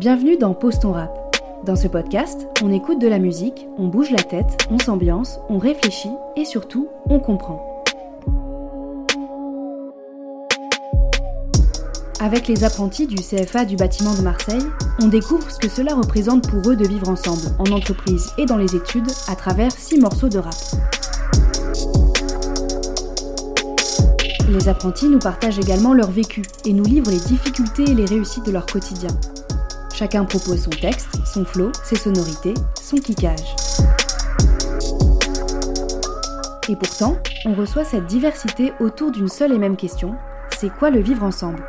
Bienvenue dans Pose ton rap. Dans ce podcast, on écoute de la musique, on bouge la tête, on s'ambiance, on réfléchit et surtout, on comprend. Avec les apprentis du CFA du bâtiment de Marseille, on découvre ce que cela représente pour eux de vivre ensemble, en entreprise et dans les études, à travers six morceaux de rap. Les apprentis nous partagent également leur vécu et nous livrent les difficultés et les réussites de leur quotidien. Chacun propose son texte, son flow, ses sonorités, son kickage. Et pourtant, on reçoit cette diversité autour d'une seule et même question, c'est quoi le vivre ensemble?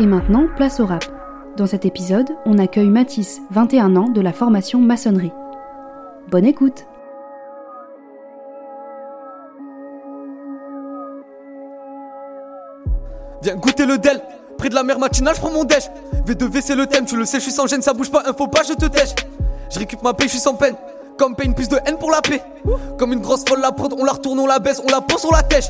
Et maintenant, place au rap. Dans cet épisode, on accueille Mathis, 21 ans, de la formation maçonnerie. Bonne écoute Viens goûter le Del, près de la mer matinale, je prends mon déj. V2V c'est le thème, tu le sais, je suis sans gêne, ça bouge pas, faux pas, je te tèche. Je récupère ma paix, je suis sans peine. Comme pain, plus de haine pour la paix. Comme une grosse folle, la prod, on la retourne, on la baisse, on la pose, on la tèche.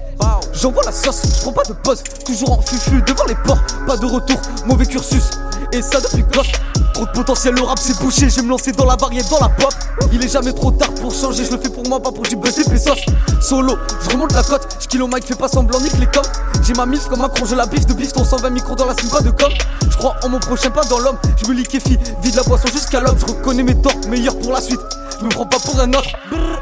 J'envoie la sauce, je prends pas de pause. Toujours en fufu devant les ports, pas de retour, mauvais cursus. Et ça depuis gosse. Trop de potentiel, le rap c'est bouché, je vais me lancer dans la variété, dans la pop. Il est jamais trop tard pour changer, je le fais pour moi, pas pour du buzz et pesos. Solo, je remonte la cote, je au mic, fais pas semblant, nique les coms. J'ai ma mif comme Macron, je la biffe de ton 120 micros dans la simba de com. Je crois en mon prochain pas dans l'homme, je me liquéfie, vide la boisson jusqu'à l'homme, je reconnais mes torts, meilleurs pour la suite. Me prends pas pour un autre.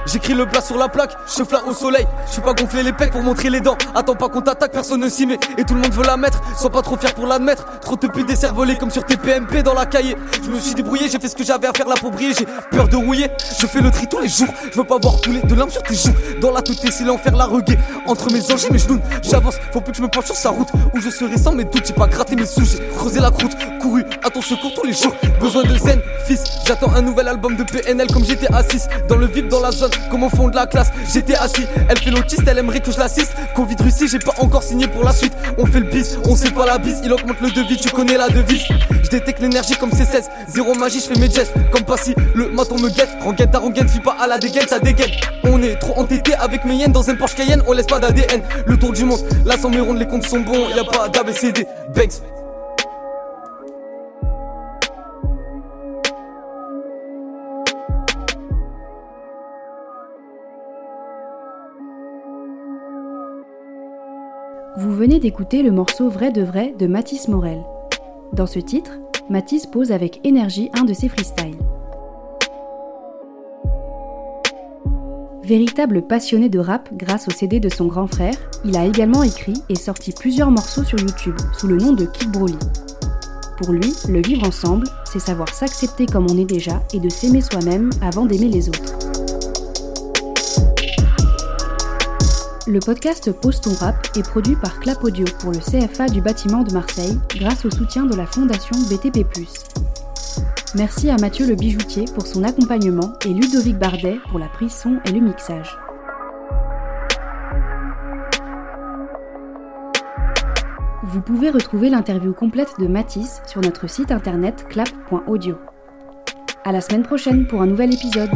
J'écris le plat sur la plaque, je là au soleil. Je suis pas gonfler les pecs pour montrer les dents. Attends pas qu'on t'attaque, personne ne s'y met. Et tout le monde veut la mettre, sois pas trop fier pour l'admettre. Trop te des cervelés comme sur tes PMP dans la cahier. Je me suis débrouillé, j'ai fait ce que j'avais à faire là pour briller. J'ai peur de rouiller, je fais le tri tous les jours. Je veux pas voir couler de l'âme sur tes joues. Dans la toute c'est l'enfer, la reguée. Entre mes anges et mes genoux, j'avance. Faut plus que je me penche sur sa route. Où je serai sans mes doutes, j'ai pas gratté mes sous. J'ai creusé la croûte, couru à ton secours tous les jours. Besoin de zen, fils. J'attends un nouvel album de PNL comme j'étais assis dans le vide dans la zone, comme au fond de la classe. J'étais assis, elle fait l'autiste, elle aimerait que je l'assiste. Covid Russie, j'ai pas encore signé pour la suite. On fait le bis, on sait pas la bise, il augmente le devis, tu connais la devise. Je détecte l'énergie comme C16, zéro magie, je fais mes gestes. Comme pas si le maton me guette. Ta rengaine, suis pas à la dégaine, ça dégaine. On est trop entêté avec mes yens dans un Porsche Cayenne, on laisse pas d'ADN. Le tour du monde, là sans mes les comptes sont bons, y a pas d'ABCD. Banks. Vous venez d'écouter le morceau Vrai de vrai de Mathis Morel. Dans ce titre, Mathis pose avec énergie un de ses freestyles. Véritable passionné de rap grâce au CD de son grand frère, il a également écrit et sorti plusieurs morceaux sur YouTube sous le nom de Kid Broly. Pour lui, le vivre ensemble, c'est savoir s'accepter comme on est déjà et de s'aimer soi-même avant d'aimer les autres. Le podcast Pose ton rap est produit par Clap Audio pour le CFA du bâtiment de Marseille grâce au soutien de la fondation BTP+. Merci à Mathieu le bijoutier pour son accompagnement et Ludovic Bardet pour la prise son et le mixage. Vous pouvez retrouver l'interview complète de Matisse sur notre site internet clap.audio. À la semaine prochaine pour un nouvel épisode.